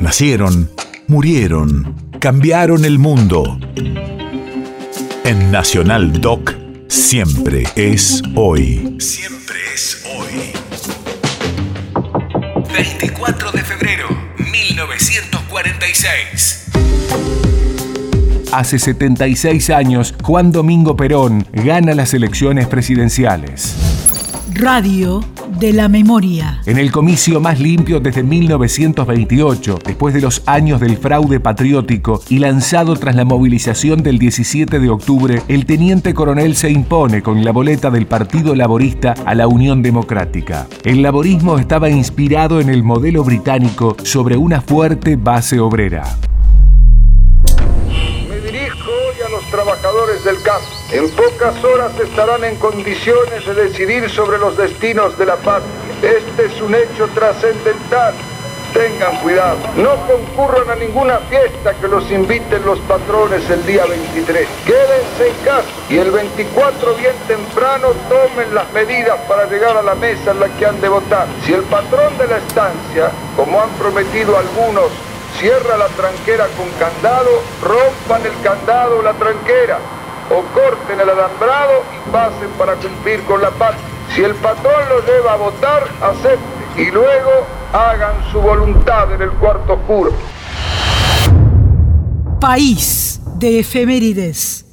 Nacieron, murieron, cambiaron el mundo. En Nacional Doc, siempre es hoy. Siempre es hoy. 24 de febrero, 1946. Hace 76 años, Juan Domingo Perón gana las elecciones presidenciales. Radio de la memoria. En el comicio más limpio desde 1928, después de los años del fraude patriótico y lanzado tras la movilización del 17 de octubre, el teniente coronel se impone con la boleta del Partido Laborista a la Unión Democrática. El laborismo estaba inspirado en el modelo británico sobre una fuerte base obrera. trabajadores del campo. En pocas horas estarán en condiciones de decidir sobre los destinos de la paz. Este es un hecho trascendental. Tengan cuidado. No concurran a ninguna fiesta que los inviten los patrones el día 23. Quédense en casa y el 24 bien temprano tomen las medidas para llegar a la mesa en la que han de votar. Si el patrón de la estancia, como han prometido algunos, cierra la tranquera con candado, rompan el candado o la tranquera, o corten el alambrado y pasen para cumplir con la paz. Si el patrón los lleva a votar, acepten y luego hagan su voluntad en el cuarto oscuro. País de efemérides.